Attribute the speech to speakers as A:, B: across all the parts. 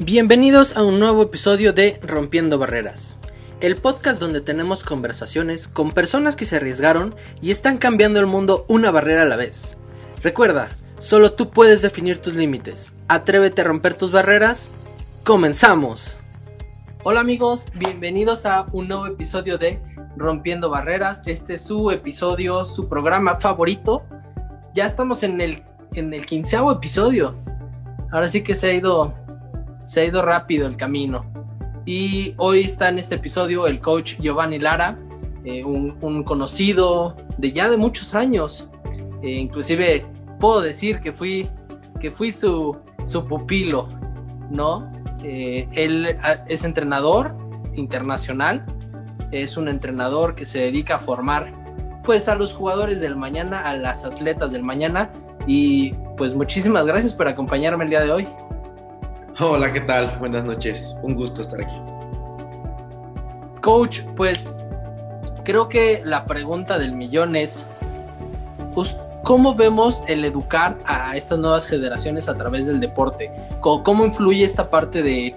A: Bienvenidos a un nuevo episodio de Rompiendo Barreras, el podcast donde tenemos conversaciones con personas que se arriesgaron y están cambiando el mundo una barrera a la vez. Recuerda, solo tú puedes definir tus límites. Atrévete a romper tus barreras. ¡Comenzamos! Hola amigos, bienvenidos a un nuevo episodio de Rompiendo Barreras. Este es su episodio, su programa favorito. Ya estamos en el, en el quinceavo episodio. Ahora sí que se ha ido se ha ido rápido el camino. Y hoy está en este episodio el coach Giovanni Lara, eh, un, conocido de ya de muchos años. Eh, inclusive puedo decir que fui, que fui su, su pupilo, ¿no? Eh, él ah, es entrenador internacional, es un entrenador que se dedica a formar pues a los jugadores del mañana, a las atletas del mañana y pues muchísimas gracias por acompañarme el día de hoy.
B: Hola, ¿qué tal? Buenas noches. Un gusto estar aquí.
A: Coach, pues creo que la pregunta del millón es, ¿cómo vemos el educar a estas nuevas generaciones a través del deporte? ¿Cómo, influye esta parte de,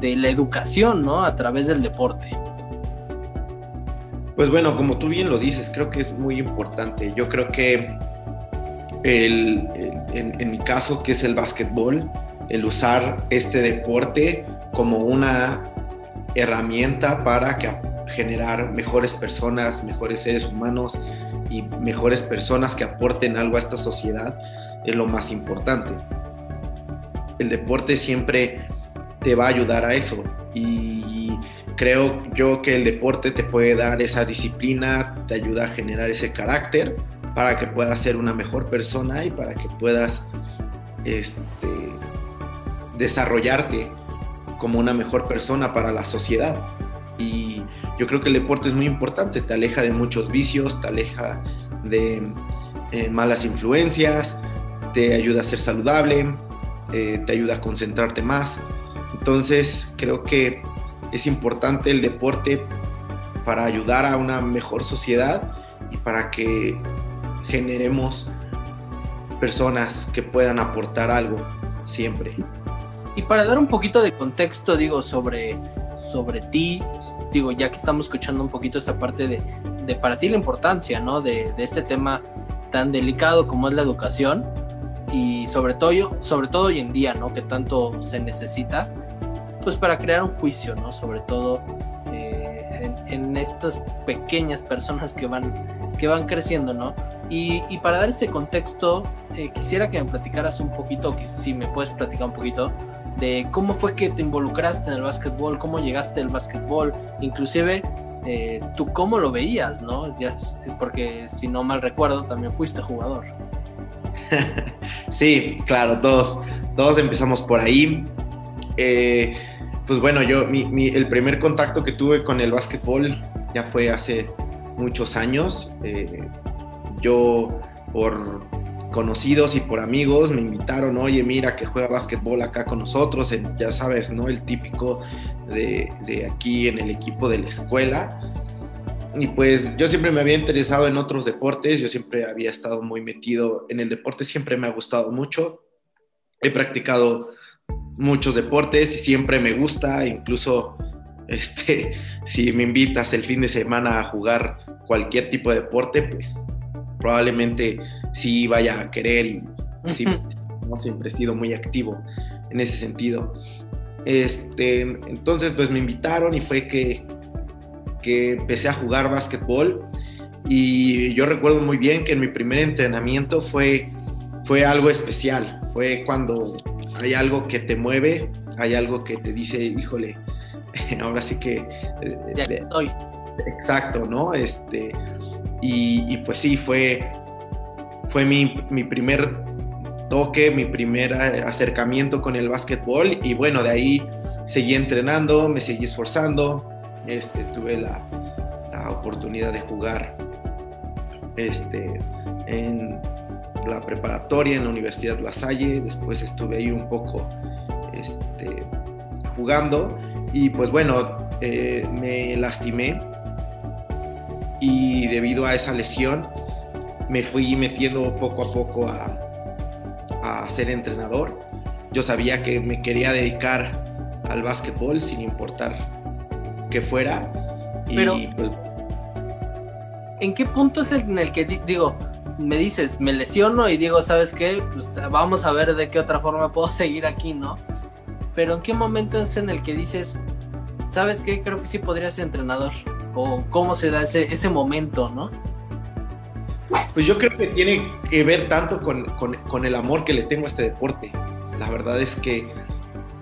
A: la educación, ¿no? A través del deporte.
B: Pues bueno, como tú bien lo dices, creo que es muy importante. Yo creo que en mi caso, que es el básquetbol, el usar este deporte como una herramienta para que, generar mejores personas, mejores seres humanos y mejores personas que aporten algo a esta sociedad es lo más importante. El deporte siempre te va a ayudar a eso y creo yo que el deporte te puede dar esa disciplina, te ayuda a generar ese carácter para que puedas ser una mejor persona y para que puedas este, desarrollarte como una mejor persona para la sociedad. Y yo creo que el deporte es muy importante, te aleja de muchos vicios, te aleja de eh, malas influencias, te ayuda a ser saludable, eh, te ayuda a concentrarte más. Entonces creo que es importante el deporte para ayudar a una mejor sociedad y para que generemos personas que puedan aportar algo siempre.
A: Y para dar un poquito de contexto, digo, sobre, sobre ti, digo, ya que estamos escuchando un poquito esta parte de, de para ti la importancia, ¿no? De, de, este tema tan delicado como es la educación y sobre todo, sobre todo hoy en día, ¿no? Que tanto se necesita, pues para crear un juicio, ¿no? Sobre todo eh, en, estas pequeñas personas que van, que van creciendo, ¿no? Y, y para dar ese contexto, eh, quisiera que me platicaras un poquito, que si me puedes platicar un poquito, de cómo fue que te involucraste en el básquetbol, cómo llegaste al básquetbol, inclusive eh, tú cómo lo veías, ¿no? Ya, porque si no mal recuerdo, también fuiste jugador.
B: sí, claro, todos, todos empezamos por ahí. Eh, pues bueno, yo, el primer contacto que tuve con el básquetbol ya fue hace muchos años. Eh, yo por conocidos y por amigos me invitaron, oye, mira que juega básquetbol acá con nosotros, ya sabes, ¿no? El típico de, de, aquí en el equipo de la escuela. Y pues yo siempre me había interesado en otros deportes, yo siempre había estado muy metido en el deporte, siempre me ha gustado mucho. He practicado muchos deportes y siempre me gusta, incluso este, si me invitas el fin de semana a jugar cualquier tipo de deporte, pues probablemente sí vaya a querer y sí, no siempre he sido muy activo en ese sentido. Este, entonces pues me invitaron y fue que, que empecé a jugar básquetbol y yo recuerdo muy bien que en mi primer entrenamiento fue, fue algo especial, fue cuando hay algo que te mueve, hay algo que te dice, híjole, ahora sí que...
A: Eh, ya estoy.
B: Exacto, ¿no? Este, y, y pues sí, fue, fue mi, mi primer toque, mi primer eh, acercamiento con el básquetbol y bueno, de ahí seguí entrenando, me seguí esforzando, este, tuve la, la oportunidad de jugar este, en la preparatoria en la Universidad La Salle, después estuve ahí un poco este, jugando y pues bueno, eh, me lastimé y debido a esa lesión me fui metiendo poco a poco a, a ser entrenador. Yo sabía que me quería dedicar al básquetbol sin importar que fuera.
A: Pero, pues, ¿en qué punto es en el que digo, me dices, me lesiono y digo, ¿sabes qué? Pues vamos a ver de qué otra forma puedo seguir aquí, ¿no? Pero ¿en qué momento es en el que dices, ¿sabes qué? Creo que sí podría ser entrenador. O cómo se da ese, ese momento, ¿no?
B: Pues yo creo que tiene que ver tanto con, el amor que le tengo a este deporte. La verdad es que,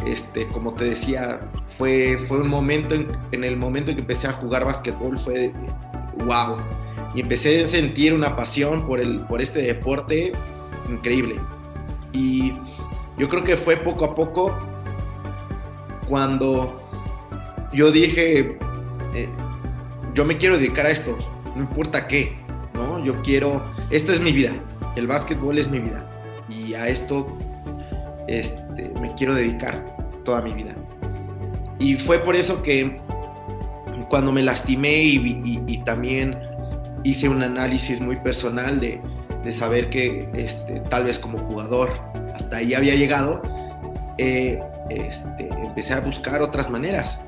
B: este, como te decía, fue, fue un momento, en, el momento en que empecé a jugar básquetbol, fue wow. Y empecé a sentir una pasión por, el, por este deporte increíble. Y yo creo que fue poco a poco cuando yo dije, eh, yo me quiero dedicar a esto, no importa qué, Yo quiero, esta es mi vida, el básquetbol es mi vida y a esto este, me quiero dedicar toda mi vida. Y fue por eso que cuando me lastimé y, también hice un análisis muy personal de, saber que este, tal vez como jugador hasta ahí había llegado, eh, este, empecé a buscar otras maneras.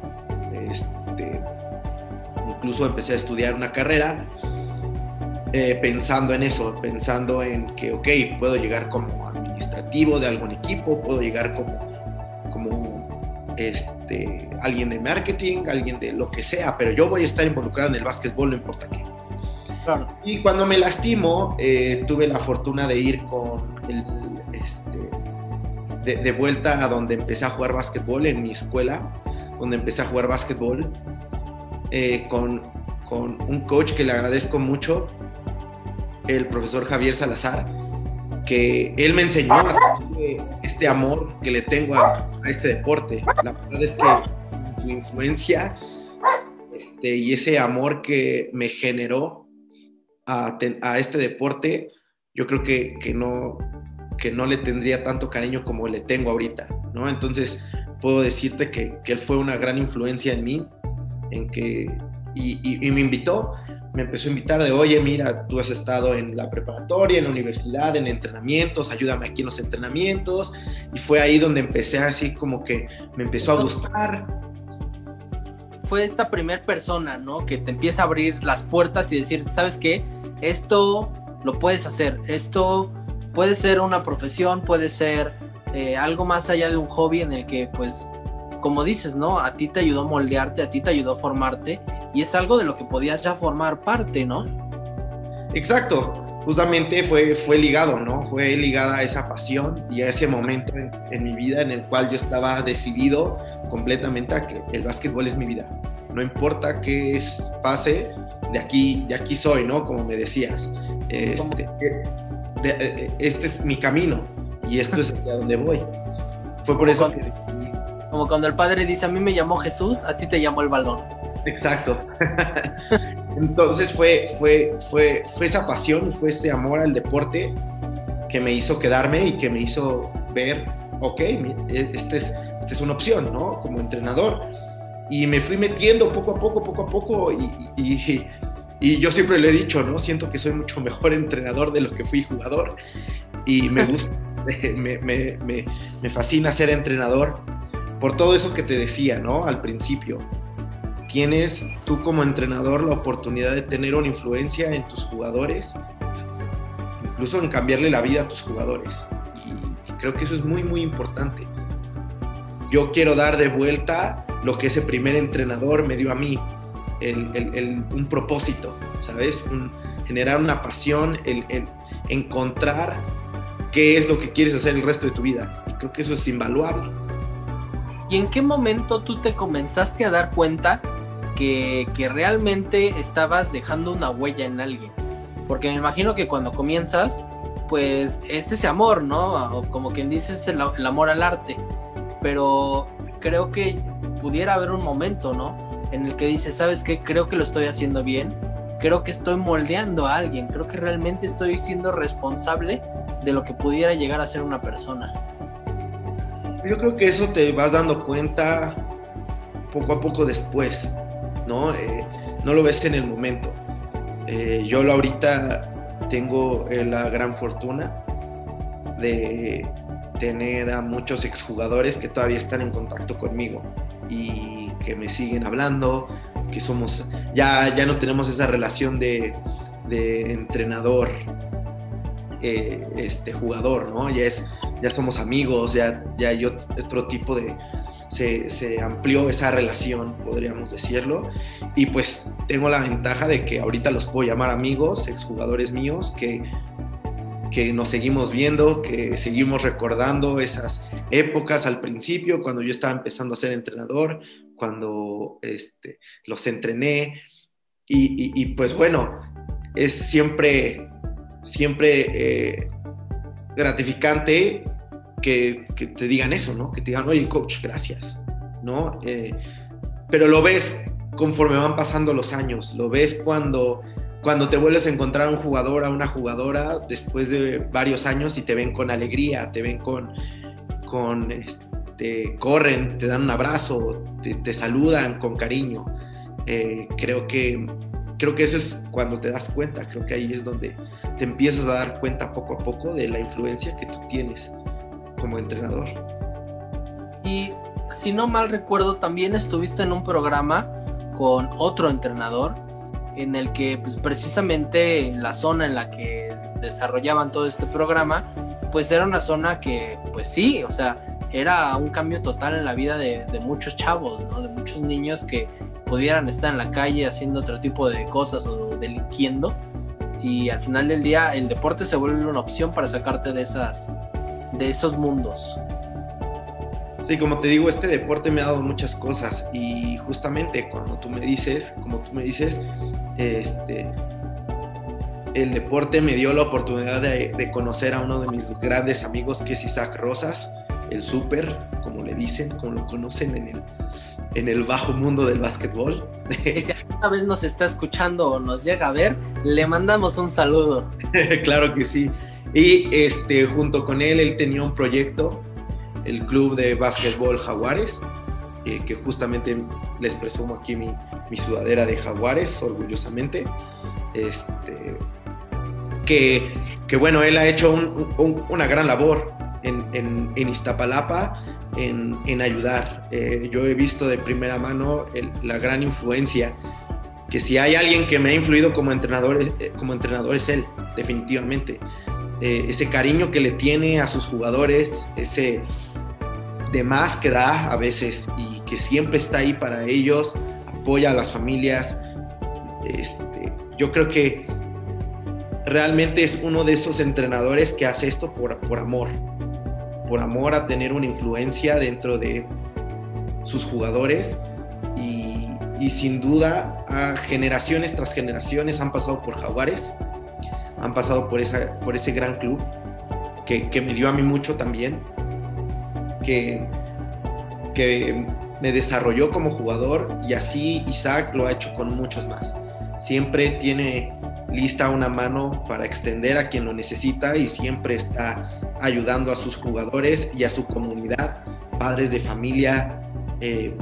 B: Este, incluso empecé a estudiar una carrera eh, pensando en eso, pensando en que, ok, puedo llegar como administrativo de algún equipo, puedo llegar como, como este, alguien de marketing, alguien de lo que sea, pero yo voy a estar involucrado en el básquetbol, no importa qué. Y cuando me lastimo, eh, tuve la fortuna de ir con el, este, de, vuelta a donde empecé a jugar básquetbol en mi escuela, donde empecé a jugar básquetbol eh, con, con un coach que le agradezco mucho, el profesor Javier Salazar, que él me enseñó este amor que le tengo a, este deporte. La verdad es que su influencia este, y ese amor que me generó a, este deporte, yo creo que, que, no, que no le tendría tanto cariño como le tengo ahorita, ¿no? Entonces, puedo decirte que, que él fue una gran influencia en mí, en que, y me invitó me empezó a invitar de, oye, mira, tú has estado en la preparatoria, en la universidad, en entrenamientos, ayúdame aquí en los entrenamientos. Y fue ahí donde empecé así como que me empezó a gustar.
A: Fue esta primera persona, ¿no? Que te empieza a abrir las puertas y decir, ¿sabes qué? Esto lo puedes hacer, esto puede ser una profesión, puede ser eh, algo más allá de un hobby en el que pues como dices, ¿no? A ti te ayudó a moldearte, a ti te ayudó a formarte y es algo de lo que podías ya formar parte, ¿no?
B: Exacto, justamente fue, fue ligado, ¿no? Fue ligada a esa pasión y a ese momento en, mi vida en el cual yo estaba decidido completamente a que el básquetbol es mi vida. No importa qué es, pase, de aquí, de aquí soy, ¿no? Como me decías. Este, eh, eh, este es mi camino y esto es hacia donde voy. Fue por eso que
A: como cuando el padre dice, a mí me llamó Jesús, a ti te llamó el balón.
B: Exacto. Entonces fue, fue, fue, fue esa pasión, fue ese amor al deporte que me hizo quedarme y que me hizo ver, ok, esta es, esta es una opción, ¿no? Como entrenador. Y me fui metiendo poco a poco, poco a poco, y, y, y yo siempre le he dicho, ¿no? Siento que soy mucho mejor entrenador de lo que fui jugador. Y me gusta, me, me, me, me fascina ser entrenador por todo eso que te decía, ¿no? Al principio. Tienes tú como entrenador la oportunidad de tener una influencia en tus jugadores, incluso en cambiarle la vida a tus jugadores. Y creo que eso es muy, muy importante. Yo quiero dar de vuelta lo que ese primer entrenador me dio a mí, un propósito, ¿sabes? generar una pasión, el, encontrar qué es lo que quieres hacer el resto de tu vida. Y creo que eso es invaluable.
A: ¿Y en qué momento tú te comenzaste a dar cuenta que, realmente estabas dejando una huella en alguien? Porque me imagino que cuando comienzas, pues es ese amor, ¿no? O como quien dice, es el, amor al arte. Pero creo que pudiera haber un momento, ¿no? En el que dices, ¿sabes qué? Creo que lo estoy haciendo bien. Creo que estoy moldeando a alguien. Creo que realmente estoy siendo responsable de lo que pudiera llegar a ser una persona.
B: Yo creo que eso te vas dando cuenta poco a poco después, ¿no? Eh, no lo ves en el momento. Eh, yo ahorita tengo eh, la gran fortuna de, tener a muchos exjugadores que todavía están en contacto conmigo y que me siguen hablando, que somos, ya, ya no tenemos esa relación de, de entrenador, eh, este jugador, ¿no? Ya, es, ya somos amigos, ya, ya hay otro tipo de... Se, se, amplió esa relación, podríamos decirlo, y pues tengo la ventaja de que ahorita los puedo llamar amigos, exjugadores míos, que que nos seguimos viendo, que seguimos recordando esas épocas al principio, cuando yo estaba empezando a ser entrenador, cuando este, los entrené. Y, pues bueno, es siempre, siempre eh, gratificante que, te digan eso, ¿no? Que te digan, oye, coach, gracias, ¿no? Eh, pero lo ves conforme van pasando los años, lo ves cuando cuando te vuelves a encontrar a un jugador, a una jugadora, después de varios años y te ven con alegría, te ven con, con este, corren, te dan un abrazo, te, saludan con cariño. Eh, creo, que, creo que eso es cuando te das cuenta, creo que ahí es donde te empiezas a dar cuenta poco a poco de la influencia que tú tienes como entrenador.
A: Y si no mal recuerdo, también estuviste en un programa con otro entrenador en el que pues, precisamente la zona en la que desarrollaban todo este programa, pues era una zona que, pues sí, o sea, era un cambio total en la vida de, muchos chavos, ¿no? De muchos niños que pudieran estar en la calle haciendo otro tipo de cosas o delinquiendo. Y al final del día el deporte se vuelve una opción para sacarte de, esas, de esos mundos.
B: Sí, como te digo, este deporte me ha dado muchas cosas y justamente cuando tú me dices, como tú me dices, este, el deporte me dio la oportunidad de, conocer a uno de mis grandes amigos que es Isaac Rosas, el súper, como le dicen, como lo conocen en el, en el bajo mundo del básquetbol.
A: si alguna vez nos está escuchando o nos llega a ver, le mandamos un saludo.
B: claro que sí. Y este, junto con él, él tenía un proyecto el club de básquetbol Jaguares, eh, que justamente les presumo aquí mi, mi, sudadera de Jaguares, orgullosamente. Este, que, que bueno, él ha hecho una gran labor en, en, Iztapalapa en, ayudar. Eh, yo he visto de primera mano la gran influencia que si hay alguien que me ha influido como entrenador, eh, como entrenador es él, definitivamente. ese cariño que le tiene a sus jugadores, ese, de más que da a veces y que siempre está ahí para ellos, apoya a las familias. Este, yo creo que realmente es uno de esos entrenadores que hace esto por, por amor, por amor a tener una influencia dentro de sus jugadores y, sin duda a generaciones tras generaciones han pasado por Jaguares, han pasado por, esa, por ese gran club que, que me dio a mí mucho también que, que me desarrolló como jugador y así Isaac lo ha hecho con muchos más. Siempre tiene lista una mano para extender a quien lo necesita y siempre está ayudando a sus jugadores y a su comunidad, padres de familia. Eh,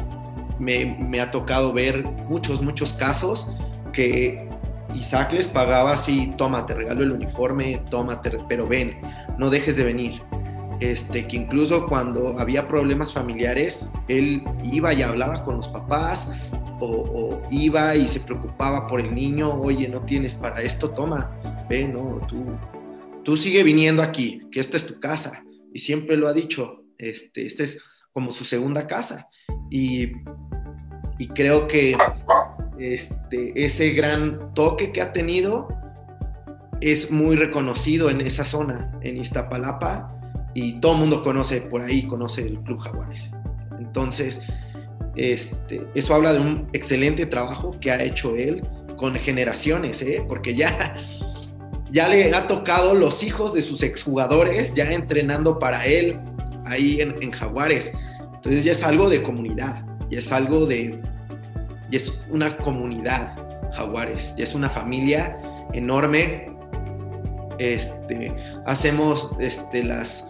B: me, ha tocado ver muchos, muchos casos que Isaac les pagaba así, toma, te regalo el uniforme, toma, pero ven, no dejes de venir este, que incluso cuando había problemas familiares, él iba y hablaba con los papás o, iba y se preocupaba por el niño, oye, no tienes para esto, toma, ve, no, tú, tú sigue viniendo aquí, que esta es tu casa. Y siempre lo ha dicho, este, esta es como su segunda casa. Y, y creo que este, ese gran toque que ha tenido es muy reconocido en esa zona, en Iztapalapa, y todo el mundo conoce por ahí, conoce el Club Jaguares. Entonces, este, eso habla de un excelente trabajo que ha hecho él con generaciones, ¿eh? porque ya, ya le ha tocado los hijos de sus exjugadores ya entrenando para él ahí en, Jaguares. Entonces ya es algo de comunidad, ya es algo de, es una comunidad Jaguares, ya es una familia enorme. Este, hacemos este, las,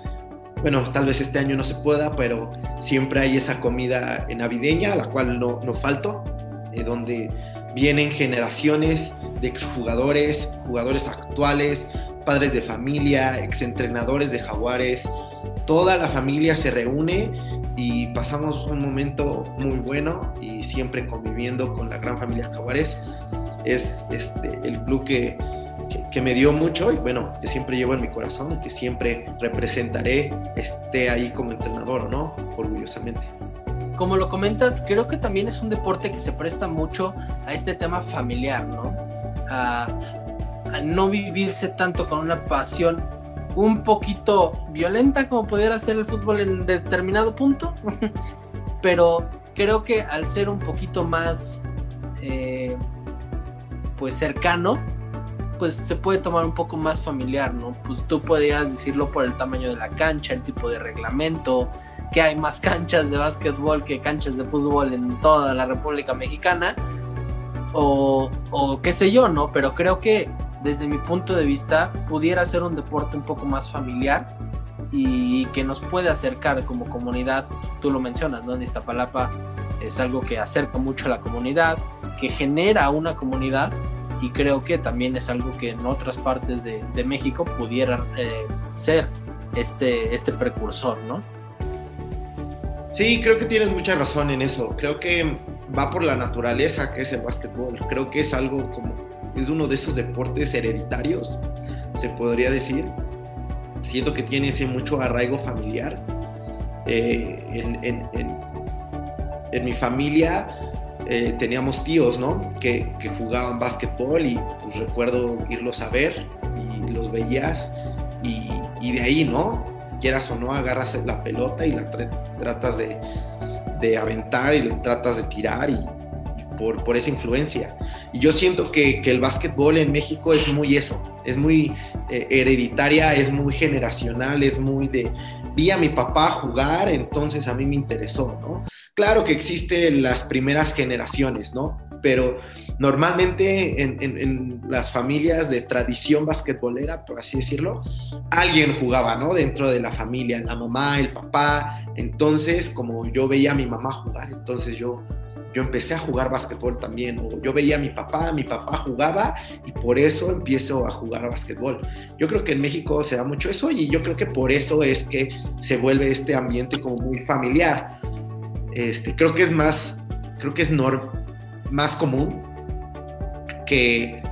B: bueno, tal vez este año no se pueda, pero siempre hay esa comida navideña, a la cual no, no falto, eh, donde vienen generaciones de exjugadores, jugadores actuales, padres de familia, exentrenadores de jaguares, toda la familia se reúne y pasamos un momento muy bueno y siempre conviviendo con la gran familia Jaguares. Es este, el club que, que, me dio mucho y bueno, que siempre llevo en mi corazón y que siempre representaré, esté ahí como entrenador no, orgullosamente.
A: Como lo comentas, creo que también es un deporte que se presta mucho a este tema familiar, ¿no? A, a no vivirse tanto con una pasión un poquito violenta como pudiera ser el fútbol en determinado punto, pero creo que al ser un poquito más eh, pues cercano, pues se puede tomar un poco más familiar, ¿no? Pues tú podrías decirlo por el tamaño de la cancha, el tipo de reglamento, que hay más canchas de básquetbol que canchas de fútbol en toda la República Mexicana, o, o qué sé yo, ¿no? Pero creo que desde mi punto de vista pudiera ser un deporte un poco más familiar y que nos puede acercar como comunidad, tú lo mencionas, ¿no? En Iztapalapa es algo que acerca mucho a la comunidad, que genera una comunidad y creo que también es algo que en otras partes de, México pudiera eh, ser este, este precursor, ¿no?
B: Sí, creo que tienes mucha razón en eso. Creo que va por la naturaleza que es el básquetbol. Creo que es algo como, es uno de esos deportes hereditarios, se podría decir. Siento que tiene ese mucho arraigo familiar. Eh, en, mi familia eh, teníamos tíos, ¿no? Que, jugaban básquetbol y pues, recuerdo irlos a ver y los veías y, y de ahí, ¿no? Quieras o no, agarras la pelota y la tratas de, de aventar y tratas de tirar y, por, por, esa influencia. Y yo siento que, que, el básquetbol en México es muy eso, es muy eh, hereditaria, es muy generacional, es muy de, vi a mi papá jugar, entonces a mí me interesó, ¿no? Claro que existen las primeras generaciones, ¿no? Pero normalmente en, en, en, las familias de tradición basquetbolera, por así decirlo, alguien jugaba, ¿no? Dentro de la familia, la mamá, el papá. Entonces, como yo veía a mi mamá jugar, entonces yo, yo empecé a jugar basquetbol también. O yo veía a mi papá, mi papá jugaba y por eso empiezo a jugar basquetbol. Yo creo que en México se da mucho eso y yo creo que por eso es que se vuelve este ambiente como muy familiar. Este, creo que es más, creo que es más común que,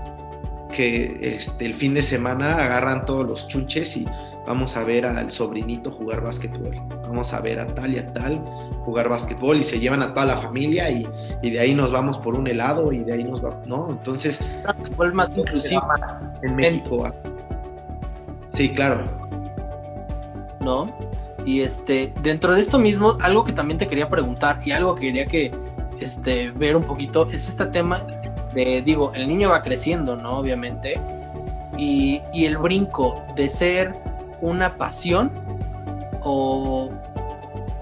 B: que este, el fin de semana agarran todos los chuches y vamos a ver al sobrinito jugar básquetbol, vamos a ver a tal y a tal jugar básquetbol y se llevan a toda la familia y, y de ahí nos vamos por un helado y de ahí nos vamos, ¿no? Entonces...
A: Fue más inclusivo.
B: En México. Sí, claro.
A: ¿No? Y este, dentro de esto mismo, algo que también te quería preguntar y algo que quería que este, ver un poquito es este tema digo, el niño va creciendo, ¿no? Obviamente. Y, el brinco de ser una pasión o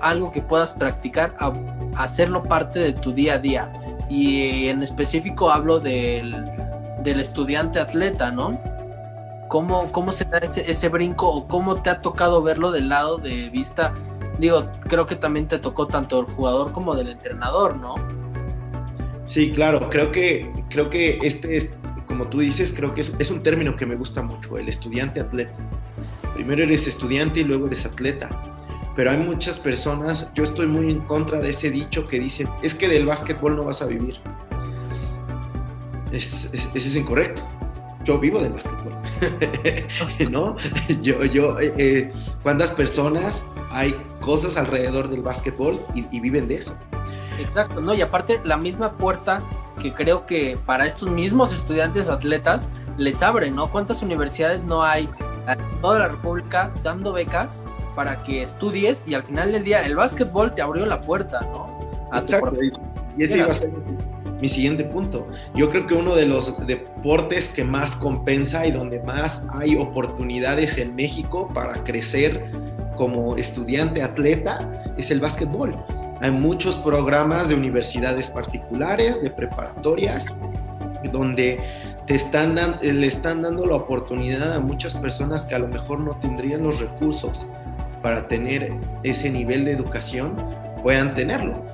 A: algo que puedas practicar a hacerlo parte de tu día a día. Y en específico hablo del, estudiante atleta, ¿no? ¿Cómo, ¿Cómo se da ese, brinco o cómo te ha tocado verlo del lado de vista? Digo, creo que también te tocó tanto el jugador como del entrenador, ¿no?
B: Sí, claro, creo que, creo que este es, como tú dices, creo que es, un término que me gusta mucho, el estudiante atleta. Primero eres estudiante y luego eres atleta. Pero hay muchas personas, yo estoy muy en contra de ese dicho que dicen, es que del básquetbol no vas a vivir. eso es incorrecto. Yo vivo del básquetbol. ¿No? Yo, yo, eh, eh, ¿cuántas personas hay cosas alrededor del básquetbol y viven de eso?
A: Exacto, ¿no? Y aparte la misma puerta que creo que para estos mismos estudiantes atletas les abre, ¿no? ¿Cuántas universidades no hay toda la República dando becas para que estudies y al final del día el básquetbol te abrió la puerta, ¿no?
B: Exacto, y ese iba a ser mi siguiente punto. Yo creo que uno de los deportes que más compensa y donde más hay oportunidades en México para crecer como estudiante atleta es el básquetbol. Hay muchos programas de universidades particulares, de preparatorias, donde te están le están dando la oportunidad a muchas personas que a lo mejor no tendrían los recursos para tener ese nivel de educación, puedan tenerlo.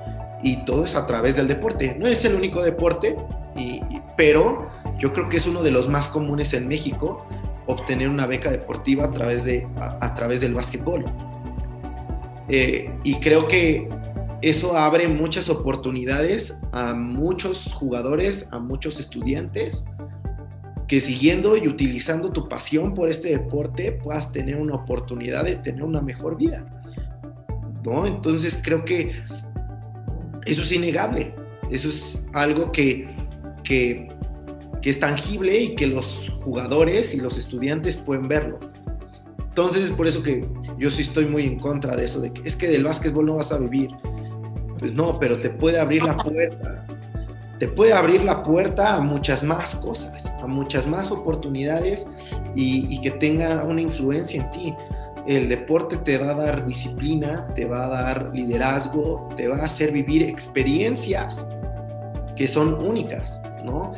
B: Y todo es a través del deporte. No es el único deporte, pero yo creo que es uno de los más comunes en México obtener una beca deportiva a través, de, a, través del básquetbol. Eh, y creo que eso abre muchas oportunidades a muchos jugadores, a muchos estudiantes, que siguiendo y utilizando tu pasión por este deporte puedas tener una oportunidad de tener una mejor vida. ¿No? Entonces creo que eso es innegable. Eso es algo que, que, es tangible y que los jugadores y los estudiantes pueden verlo. Entonces es por eso que yo sí estoy muy en contra de eso, de que es que del básquetbol no vas a vivir. Pues no, pero te puede abrir la puerta. Te puede abrir la puerta a muchas más cosas, a muchas más oportunidades y, y que tenga una influencia en ti el deporte te va a dar disciplina, te va a dar liderazgo, te va a hacer vivir experiencias que son únicas, ¿no?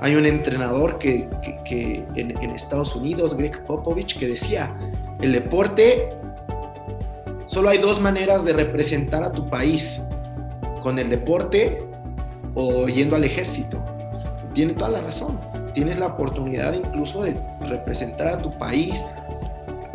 B: Hay un entrenador que, en, Estados Unidos, Greg Popovich, que decía, el deporte, solo hay dos maneras de representar a tu país, con el deporte o yendo al ejército. Tiene toda la razón. Tienes la oportunidad incluso de representar a tu país,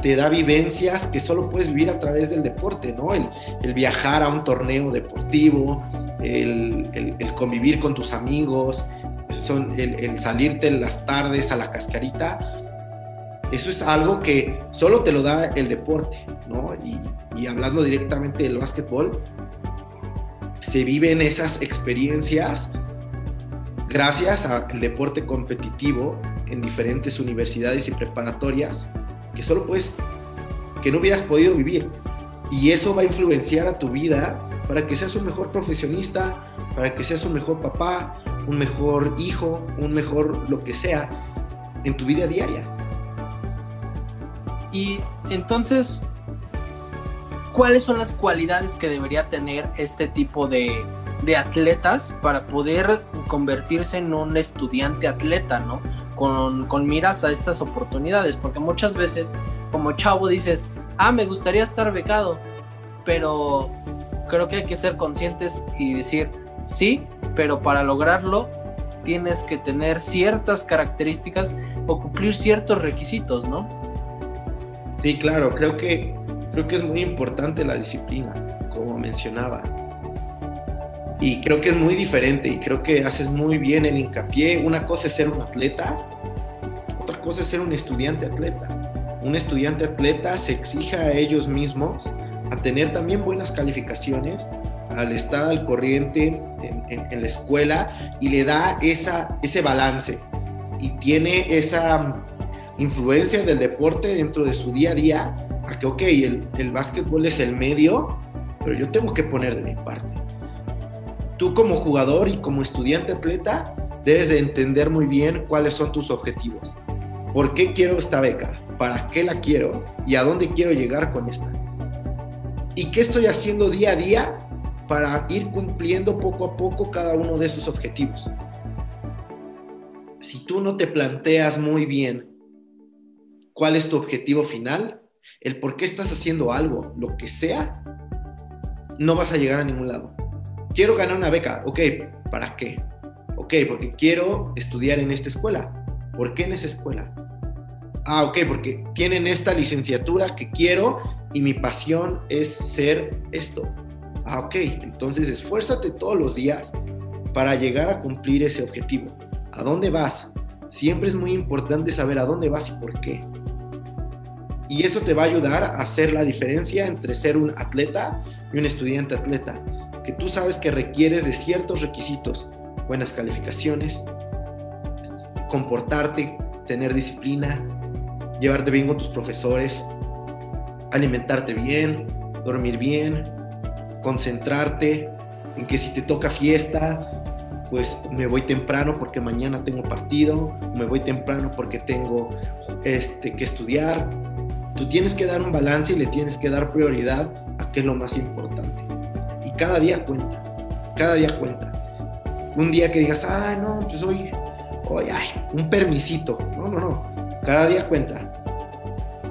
B: te da vivencias que solo puedes vivir a través del deporte, ¿no? El, viajar a un torneo deportivo, el, convivir con tus amigos, son, el, salirte en las tardes a la cascarita, eso es algo que solo te lo da el deporte, ¿no? Y, y hablando directamente del básquetbol, se viven esas experiencias gracias al deporte competitivo en diferentes universidades y preparatorias que solo puedes, que no hubieras podido vivir. Y eso va a influenciar a tu vida para que seas un mejor profesionista, para que seas un mejor papá, un mejor hijo, un mejor lo que sea en tu vida diaria.
A: Y entonces, ¿cuáles son las cualidades que debería tener este tipo de, de atletas para poder convertirse en un estudiante atleta, ¿no? con, miras a estas oportunidades, porque muchas veces como chavo dices, ah, me gustaría estar becado, pero creo que hay que ser conscientes y decir, sí, pero para lograrlo tienes que tener ciertas características o cumplir ciertos requisitos, ¿no?
B: Sí, claro, creo que, creo que es muy importante la disciplina, como mencionaba. Y creo que es muy diferente y creo que haces muy bien el hincapié. Una cosa es ser un atleta, otra cosa es ser un estudiante atleta. Un estudiante atleta se exige a ellos mismos a tener también buenas calificaciones, al estar al corriente en, la escuela y le da esa, ese balance y tiene esa influencia del deporte dentro de su día a día a que, ok, el, el básquetbol es el medio, pero yo tengo que poner de mi parte tú como jugador y como estudiante atleta debes de entender muy bien cuáles son tus objetivos. ¿Por qué quiero esta beca? ¿Para qué la quiero? ¿Y a dónde quiero llegar con esta? ¿Y qué estoy haciendo día a día para ir cumpliendo poco a poco cada uno de esos objetivos? Si tú no te planteas muy bien cuál es tu objetivo final, el por qué estás haciendo algo, lo que sea, no vas a llegar a ningún lado quiero ganar una beca. Ok, ¿para qué? Ok, porque quiero estudiar en esta escuela. ¿Por qué en esa escuela? Ah, ok, porque tienen esta licenciatura que quiero y mi pasión es ser esto. Ah, ok, entonces esfuérzate todos los días para llegar a cumplir ese objetivo. ¿A dónde vas? Siempre es muy importante saber a dónde vas y por qué. Y eso te va a ayudar a hacer la diferencia entre ser un atleta y un estudiante atleta que tú sabes que requieres de ciertos requisitos, buenas calificaciones, comportarte, tener disciplina, llevarte bien con tus profesores, alimentarte bien, dormir bien, concentrarte en que si te toca fiesta, pues me voy temprano porque mañana tengo partido, me voy temprano porque tengo este, que estudiar. Tú tienes que dar un balance y le tienes que dar prioridad a qué es lo más importante cada día cuenta, cada día cuenta. Un día que digas, ah, no, pues hoy, hoy, ay, un permisito. No, no, no, cada día cuenta.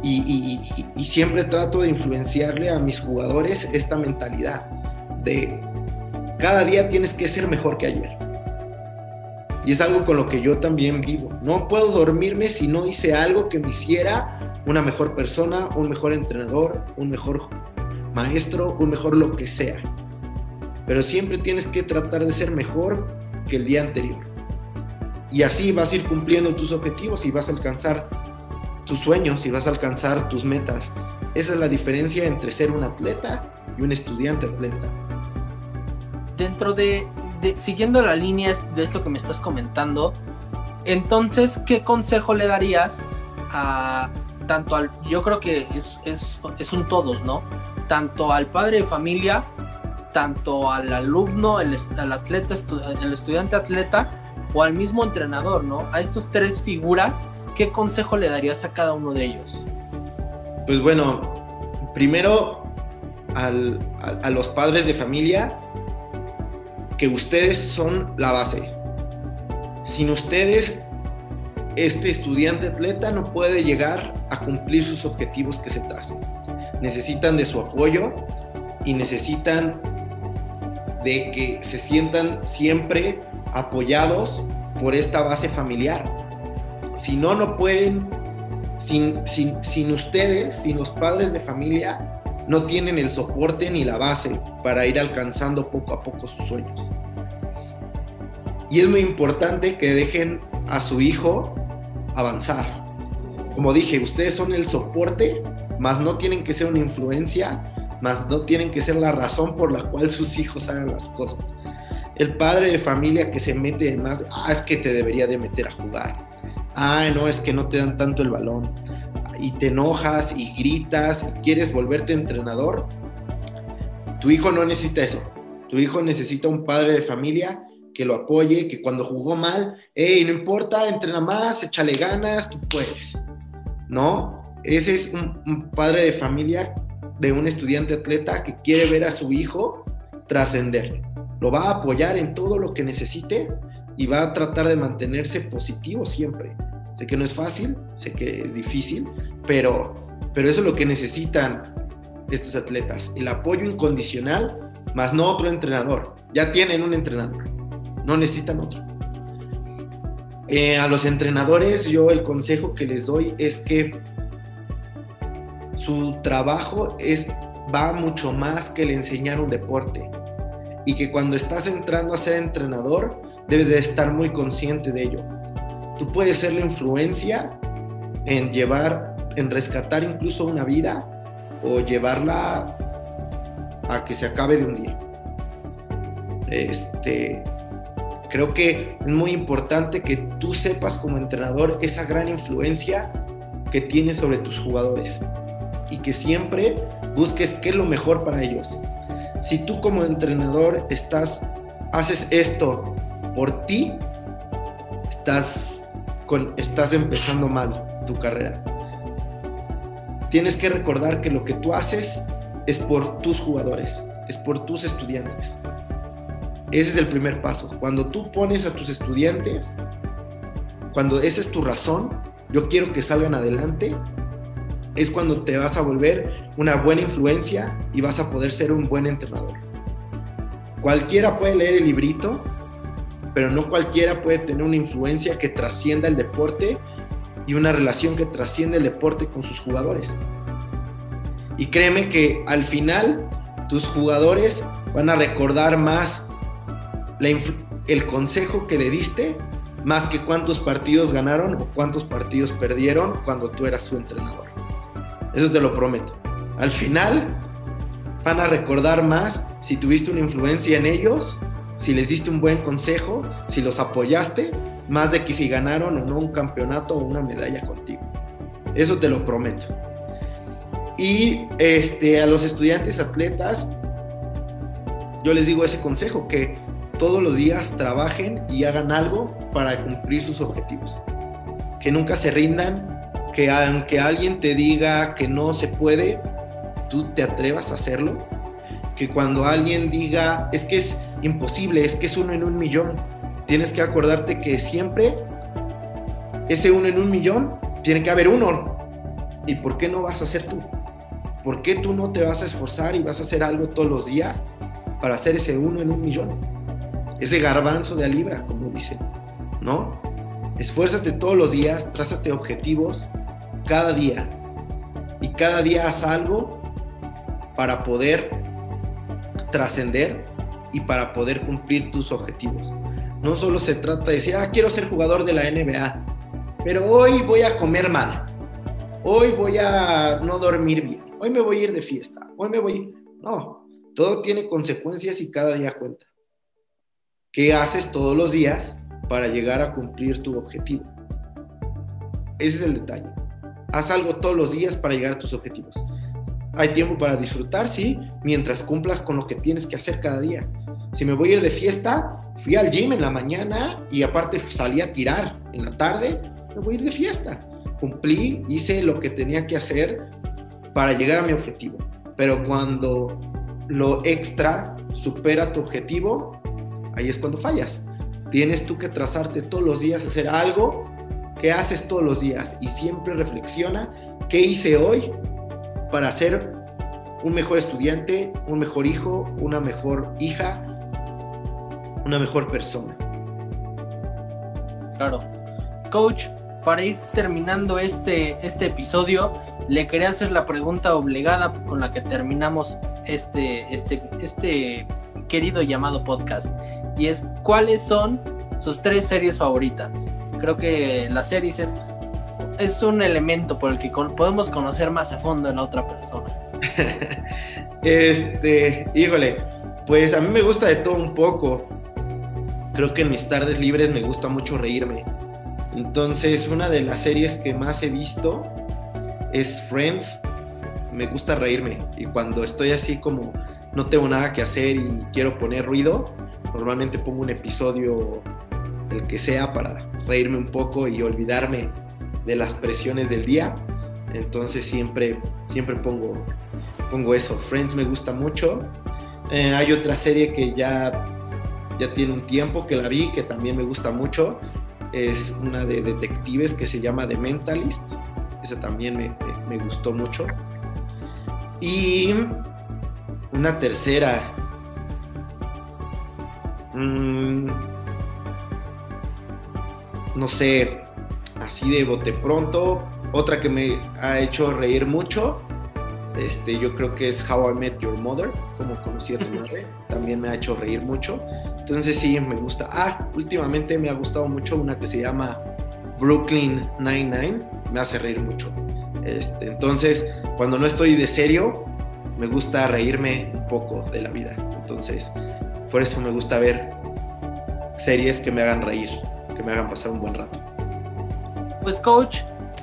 B: Y, y, siempre trato de influenciarle a mis jugadores esta mentalidad de cada día tienes que ser mejor que ayer. Y es algo con lo que yo también vivo. No puedo dormirme si no hice algo que me hiciera una mejor persona, un mejor entrenador, un mejor maestro, un mejor lo que sea. Pero siempre tienes que tratar de ser mejor que el día anterior. Y así vas a ir cumpliendo tus objetivos y vas a alcanzar tus sueños y vas a alcanzar tus metas. Esa es la diferencia entre ser un atleta y un estudiante atleta.
A: Dentro de, siguiendo la línea de esto que me estás comentando, entonces, ¿qué consejo le darías a tanto al, yo creo que es, es, es un todos, ¿no? Tanto al padre de familia, tanto al alumno, el, al atleta, el estudiante atleta o al mismo entrenador, ¿no? A estos tres figuras ¿qué consejo le darías a cada uno de ellos?
B: Pues bueno, primero a, los padres de familia, que ustedes son la base. Sin ustedes, este estudiante atleta no puede llegar a cumplir sus objetivos que se tracen. Necesitan de su apoyo y necesitan de que se sientan siempre apoyados por esta base familiar si no, no pueden, sin, sin, ustedes, sin los padres de familia, no tienen el soporte ni la base para ir alcanzando poco a poco sus sueños. Y es muy importante que dejen a su hijo avanzar. Como dije, ustedes son el soporte, más no tienen que ser una influencia, más no tienen que ser la razón por la cual sus hijos hagan las cosas. El padre de familia que se mete más, ah, es que te debería de meter a jugar ay, no, es que no te dan tanto el balón, y te enojas y gritas y quieres volverte entrenador, tu hijo no necesita eso. Tu hijo necesita un padre de familia que lo apoye, que cuando jugó mal, hey, no importa, entrena más, échale ganas, tú puedes. ¿No? Ese es un, un padre de familia de un estudiante atleta que quiere ver a su hijo trascender. Lo va a apoyar en todo lo que necesite y va a tratar de mantenerse positivo siempre. Sé que no es fácil, sé que es difícil, pero, pero eso es lo que necesitan estos atletas, el apoyo incondicional, más no otro entrenador. Ya tienen un entrenador, no necesitan otro. Eh, a los entrenadores yo el consejo que les doy es que su trabajo es, va mucho más que el enseñar un deporte y que cuando estás entrando a ser entrenador debes de estar muy consciente de ello. Tú puedes ser la influencia en llevar, en rescatar incluso una vida o llevarla a que se acabe de un día. Este, creo que es muy importante que tú sepas como entrenador esa gran influencia que tienes sobre tus jugadores y que siempre busques qué es lo mejor para ellos. Si tú como entrenador estás haces esto por ti, estás, estás empezando mal tu carrera. Tienes que recordar que lo que tú haces es por tus jugadores, es por tus estudiantes. Ese es el primer paso. Cuando tú pones a tus estudiantes, cuando esa es tu razón, yo quiero que salgan adelante, es cuando te vas a volver una buena influencia y vas a poder ser un buen entrenador. Cualquiera puede leer el librito, pero no cualquiera puede tener una influencia que trascienda el deporte y una relación que trasciende el deporte con sus jugadores. Y créeme que al final tus jugadores van a recordar más el consejo que le diste, más que cuántos partidos ganaron o cuántos partidos perdieron cuando tú eras su entrenador. Eso te lo prometo. Al final van a recordar más si tuviste una influencia en ellos si les diste un buen consejo, si los apoyaste, más de que si ganaron o no un campeonato o una medalla contigo. Eso te lo prometo. Y este, a los estudiantes atletas, yo les digo ese consejo, que todos los días trabajen y hagan algo para cumplir sus objetivos. Que nunca se rindan, que aunque alguien te diga que no se puede, tú te atrevas a hacerlo. Que cuando alguien diga, es que es, imposible, es que es uno en un millón. Tienes que acordarte que siempre ese uno en un millón tiene que haber uno. ¿Y por qué no vas a ser tú? ¿Por qué tú no te vas a esforzar y vas a hacer algo todos los días para hacer ese uno en un millón? Ese garbanzo de a libra, como dicen. ¿no? Esfuérzate todos los días, trázate objetivos cada día. Y cada día haz algo para poder trascender y para poder cumplir tus objetivos. No solo se trata de decir, ah, quiero ser jugador de la NBA, pero hoy voy a comer mal, hoy voy a no dormir bien, hoy me voy a ir de fiesta, hoy me voy... No, todo tiene consecuencias y cada día cuenta. ¿Qué haces todos los días para llegar a cumplir tu objetivo? Ese es el detalle. Haz algo todos los días para llegar a tus objetivos. Hay tiempo para disfrutar, sí, mientras cumplas con lo que tienes que hacer cada día. Si me voy a ir de fiesta, fui al gym en la mañana y aparte salí a tirar en la tarde, me voy a ir de fiesta. Cumplí, hice lo que tenía que hacer para llegar a mi objetivo. Pero cuando lo extra supera tu objetivo, ahí es cuando fallas. Tienes tú que trazarte todos los días, hacer algo que haces todos los días y siempre reflexiona qué hice hoy para ser un mejor estudiante, un mejor hijo, una mejor hija, una mejor persona.
A: Claro. Coach, para ir terminando este, este episodio, le quería hacer la pregunta obligada con la que terminamos este, este, este querido llamado podcast. Y es, ¿cuáles son sus tres series favoritas? Creo que las series es, es un elemento por el que podemos conocer más a fondo a la otra persona.
B: este, híjole, pues a mí me gusta de todo un poco. Creo que en mis tardes libres me gusta mucho reírme. Entonces, una de las series que más he visto es Friends. Me gusta reírme. Y cuando estoy así como no tengo nada que hacer y quiero poner ruido, normalmente pongo un episodio, el que sea, para reírme un poco y olvidarme de las presiones del día. Entonces siempre, siempre pongo, pongo eso. Friends me gusta mucho. Eh, hay otra serie que ya, ya tiene un tiempo que la vi, que también me gusta mucho. Es una de detectives que se llama The Mentalist. Esa también me, me gustó mucho. Y una tercera. Mm, no sé, así de bote pronto. Otra que me ha hecho reír mucho. Este, yo creo que es How I Met Your Mother, como conocí a tu madre. También me ha hecho reír mucho. Entonces sí, me gusta. Ah, últimamente me ha gustado mucho una que se llama Brooklyn Nine-Nine. Me hace reír mucho. Este, entonces, cuando no estoy de serio, me gusta reírme un poco de la vida. Entonces, por eso me gusta ver series que me hagan reír, que me hagan pasar un buen rato.
A: Pues coach,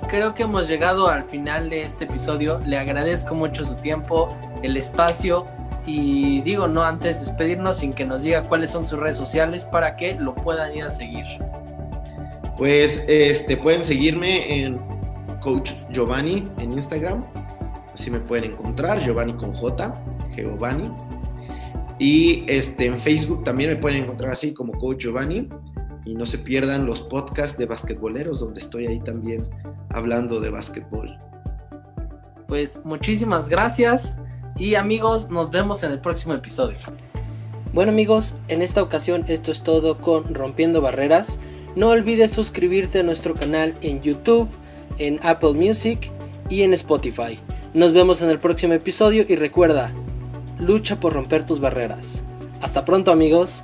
A: creo que hemos llegado al final de este episodio. Le agradezco mucho su tiempo, el espacio y digo, no antes de despedirnos sin que nos diga cuáles son sus redes sociales para que lo puedan ir a seguir.
B: Pues este pueden seguirme en Coach Giovanni en Instagram Así me pueden encontrar, Giovanni con J, Giovanni. Y este, en Facebook también me pueden encontrar así como Coach Giovanni. Y no se pierdan los podcasts de basquetboleros, donde estoy ahí también hablando de basquetbol.
A: Pues muchísimas gracias y amigos, nos vemos en el próximo episodio. Bueno amigos, en esta ocasión esto es todo con Rompiendo Barreras. No olvides suscribirte a nuestro canal en YouTube, en Apple Music y en Spotify. Nos vemos en el próximo episodio y recuerda, lucha por romper tus barreras. Hasta pronto amigos.